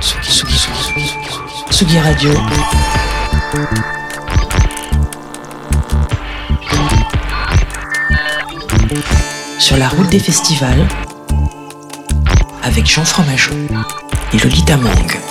Tsugi Radio. Sur la route des festivals avec Jean Fromageau et Lolita Mang.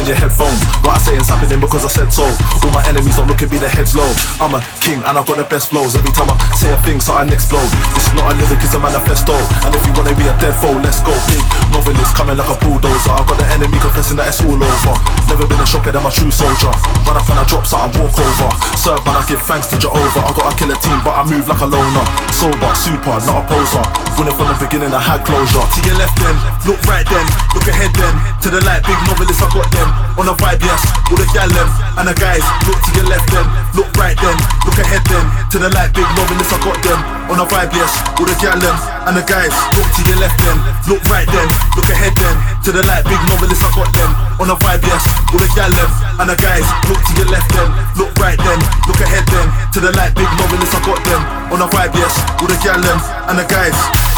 Your and I've got the best flows. Every time I say a thing, so I explode. This is not a lyric, it's a manifesto. And if you wanna be a dead foe, let's go. Big novelist coming like a bulldozer. I've got the enemy confessing that it's all over. Never been a shocker than my true soldier. Run up and I drop, so I walk over. Serve man, I give thanks to Jehovah. I got a killer team, but I move like a loner. Sober, super, not a poser. Winning from the beginning, I had closure. To your left then, look right then, look ahead then. To the light, big novelist, I got them. On a vibe, yes, all the gal. And the guys, look to your left then, look right then, look ahead then. To the light, big novelist, I got them. On a vibe, yes, all the gal them. And the guys, look to your left then, look right then, look ahead then. To the light, big novelist, I got them. On a vibe, yes, all the gal them. And the guys, look to your left then, look right then, look ahead then. To the light, big novelist, I got them. On a vibe, yes, all the gal them. And the guys.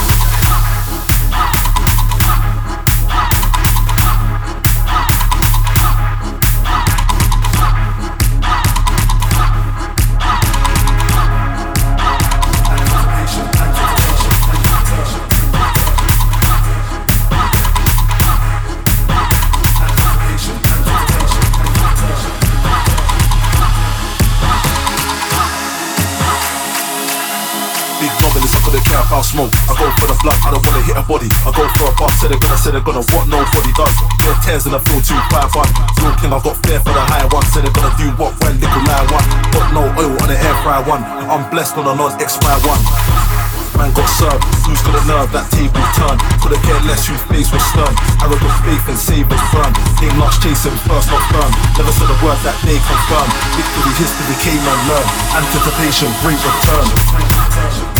I'll smoke. I go for the blood, I don't wanna hit a body. I go for a bus, said they're gonna, say they're gonna, what nobody does. Get tears and I feel too five one. Feel king, I got fair for the higher one. Said they're gonna do what when nickel line one. Got no oil on the air fry one. I'm blessed on a non expire one. Man got served, who's got a nerve, that table turn Couldn't care less whose face was stern Arrogant faith and savers firm Aim last chasing, first not firm Never said a word that they confirm Victory, history came and learned Anticipation, great return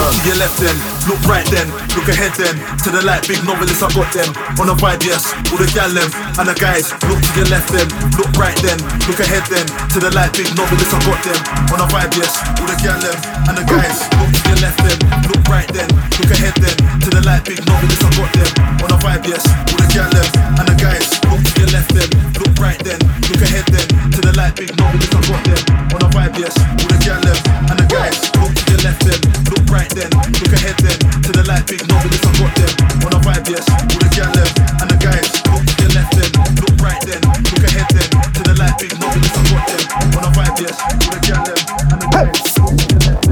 Turn to your left then, look right then, look ahead then. To the light, big novelist, I got them. On a vibe, yes, all the gal them. And the guys, look to your left then, look right then, look ahead then. To the light, big novelist, I got them. On a vibe, yes, all the gal them. And the guys, look to your left then, look right then, look ahead then. To the light, big novelist, I got them. On a vibe, yes, all the gal them. And the guys, look to your left then, look right then, look ahead then. To the light, big novelist, I got them. On a vibe, yes, all the gal them. And the guys, look to your left then, look right then, look ahead then. To the light, big novelist, I got them. On a vibe, yes, all the gal left and the guys. Look to your left then, look right then, look ahead then. To the light, big novelist, I got them. On a vibe, yes, all the gal left and the guys.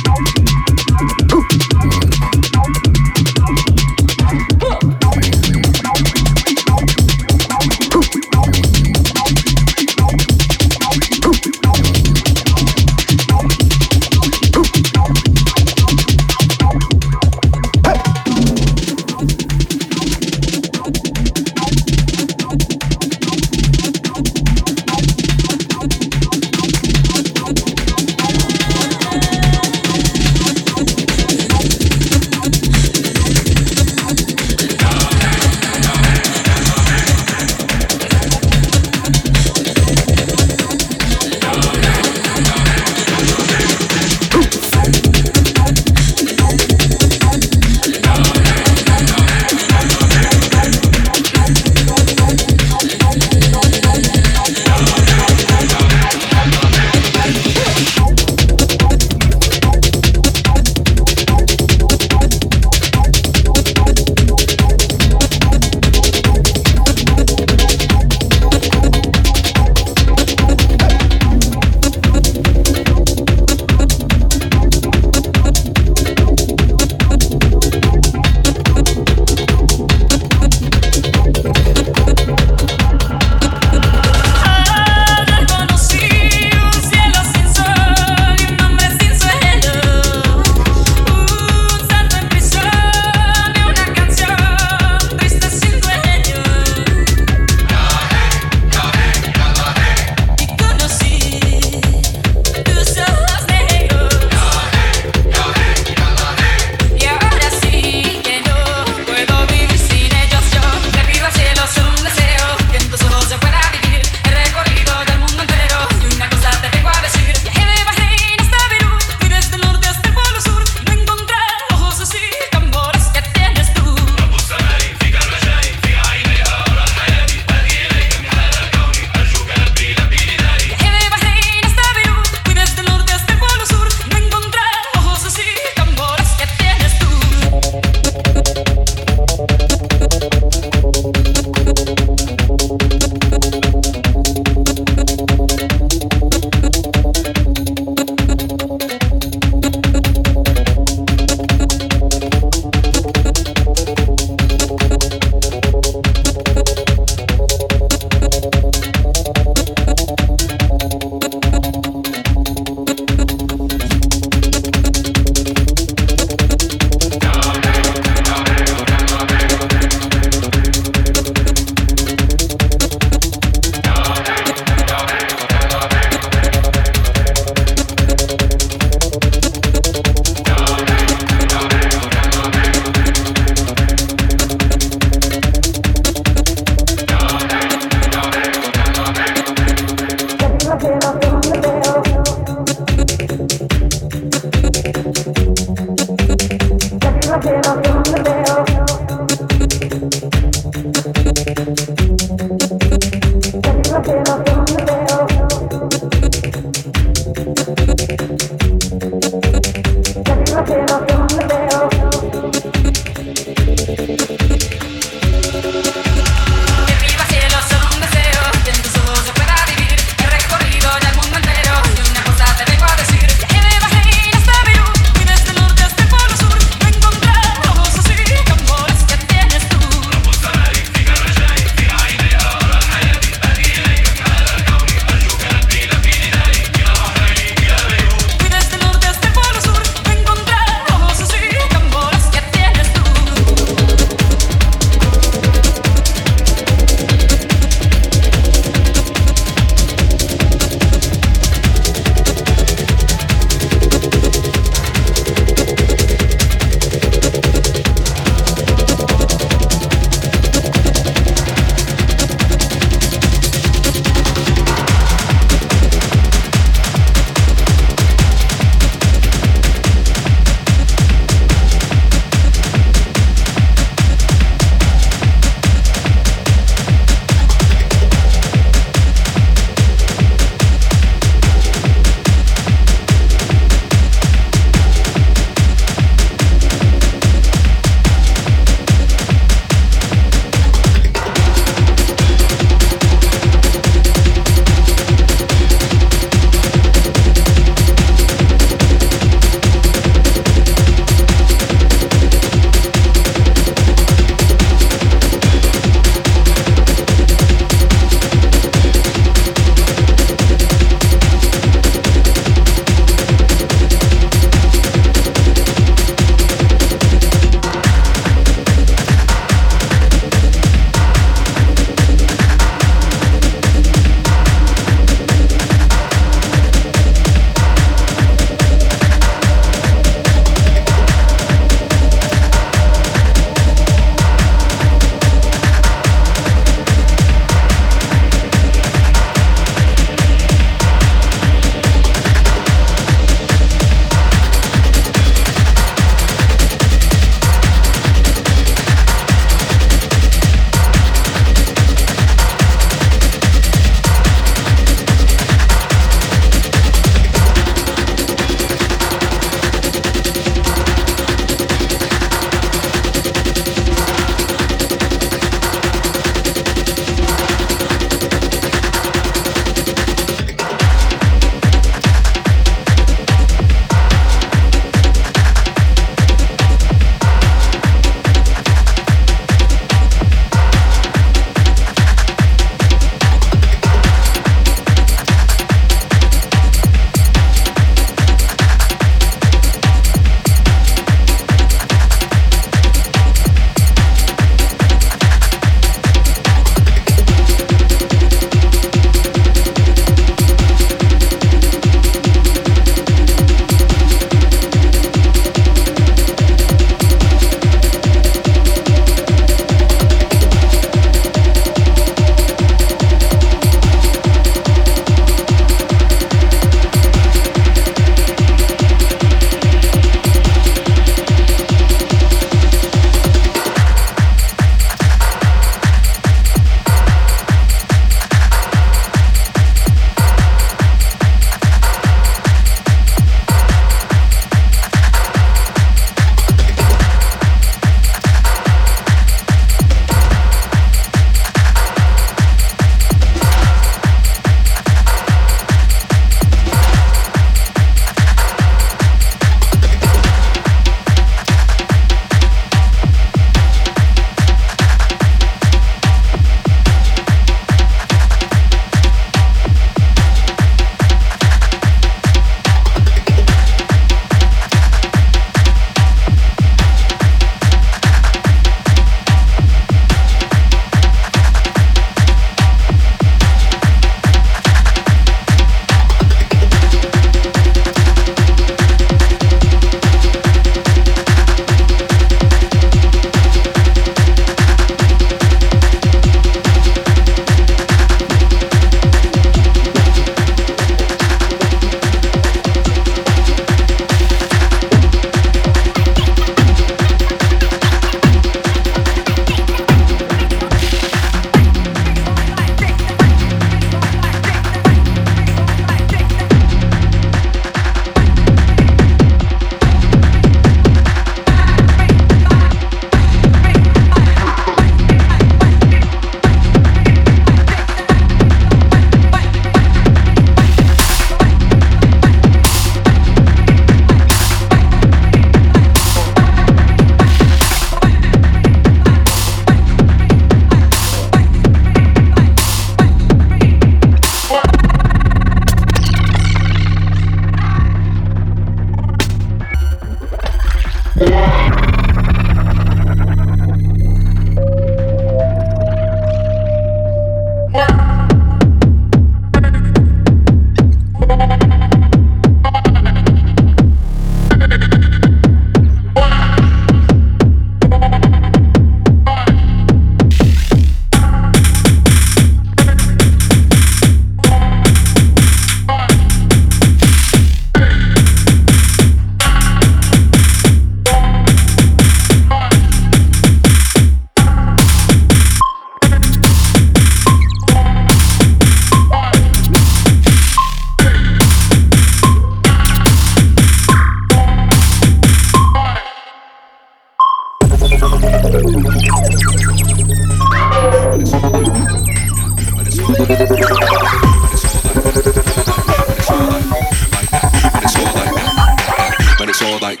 it's all like,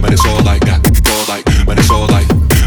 but it's all like that, all like, but it's all like.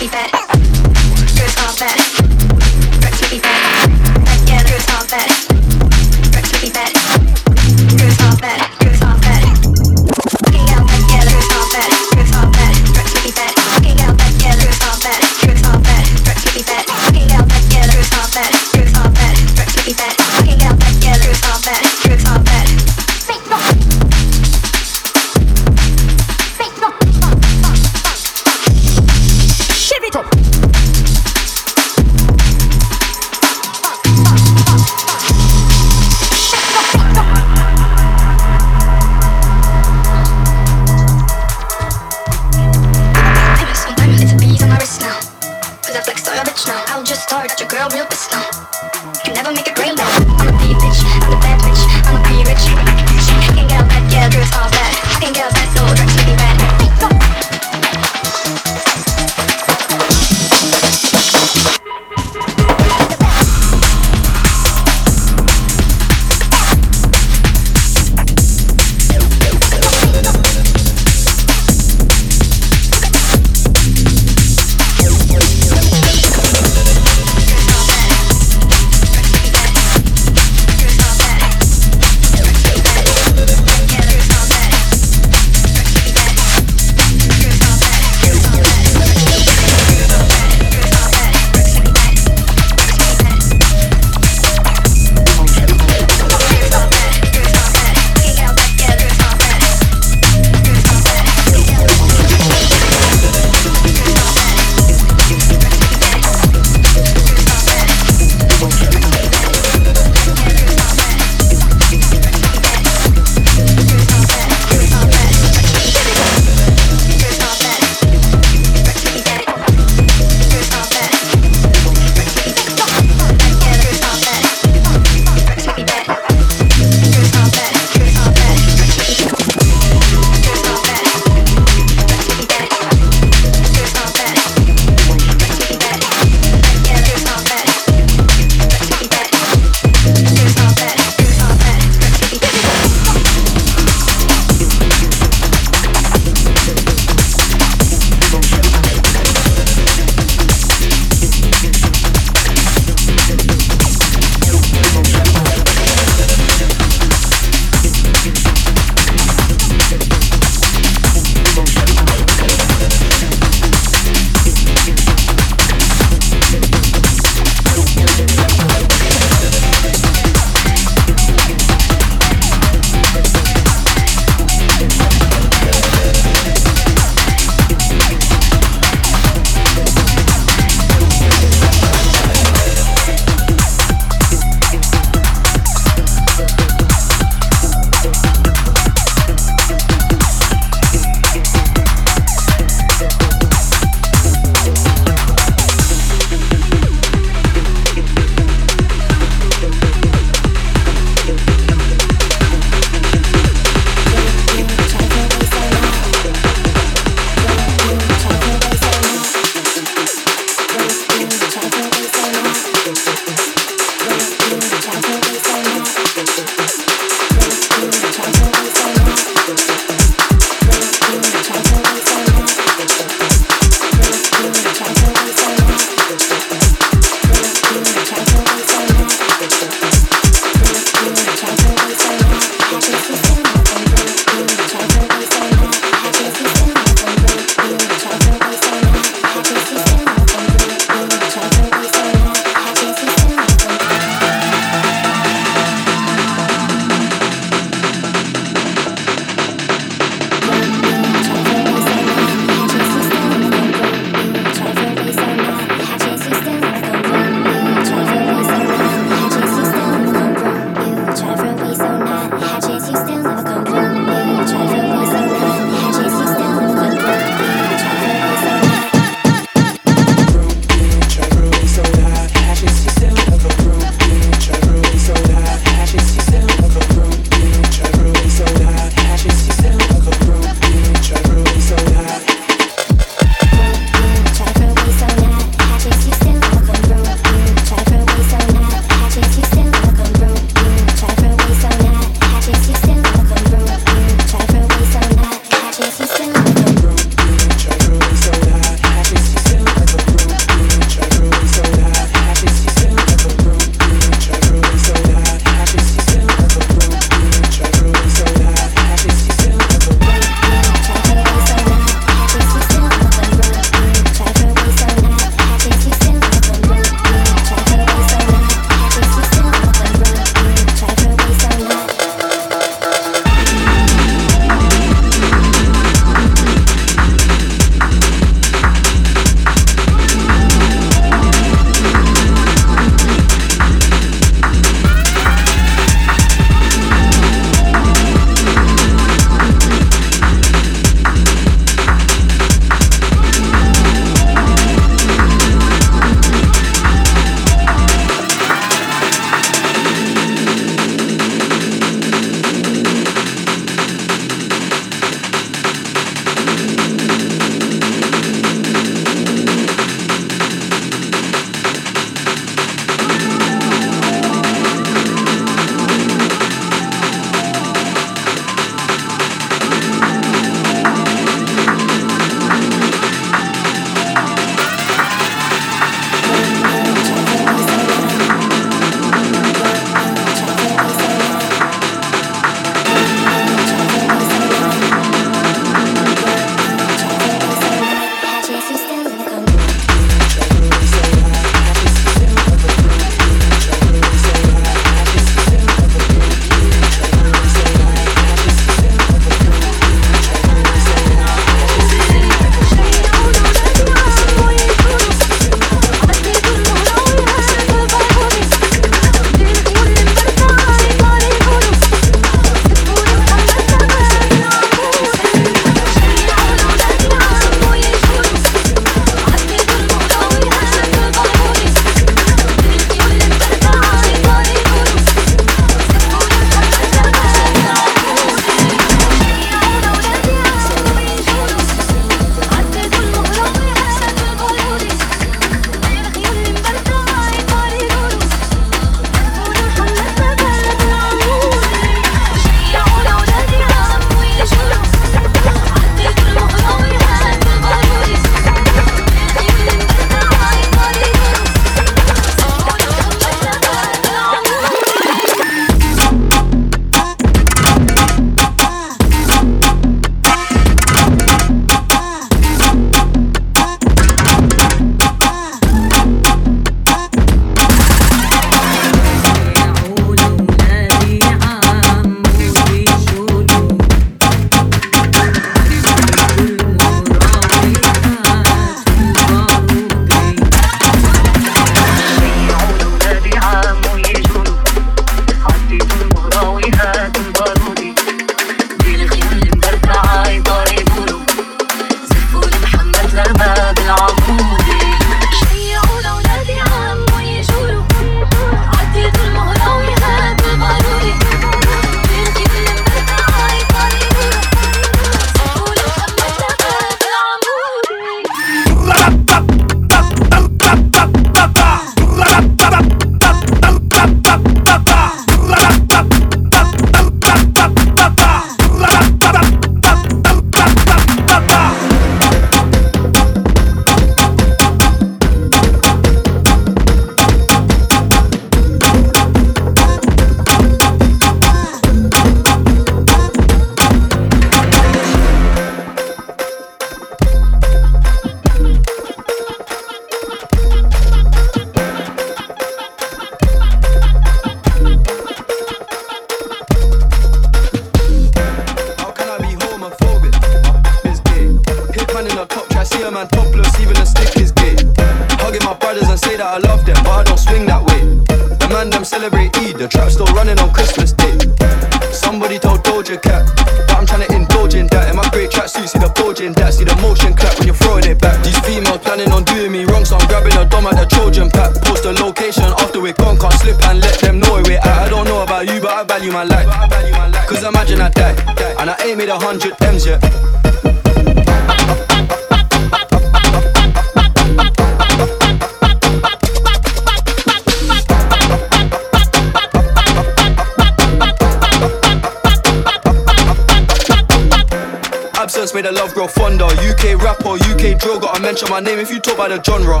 My name if you talk about the genre.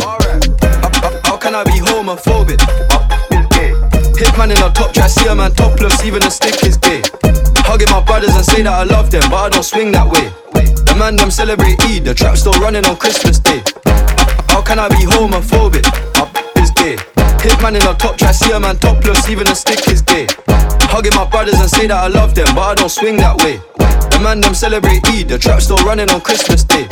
Alright, how can I be homophobic? Uh, Hitman in a top try, see a man topless, even a stick is gay. Hugging my brothers and say that I love them, but I don't swing that way. The man them celebrate Eid, the trap still running on Christmas Day. How can I be homophobic? Uh, is gay. Hitman in a top try, see a man topless, even a stick is gay. Hugging my brothers and say that I love them, but I don't swing that way. The man them celebrate Eid, the trap still running on Christmas Day.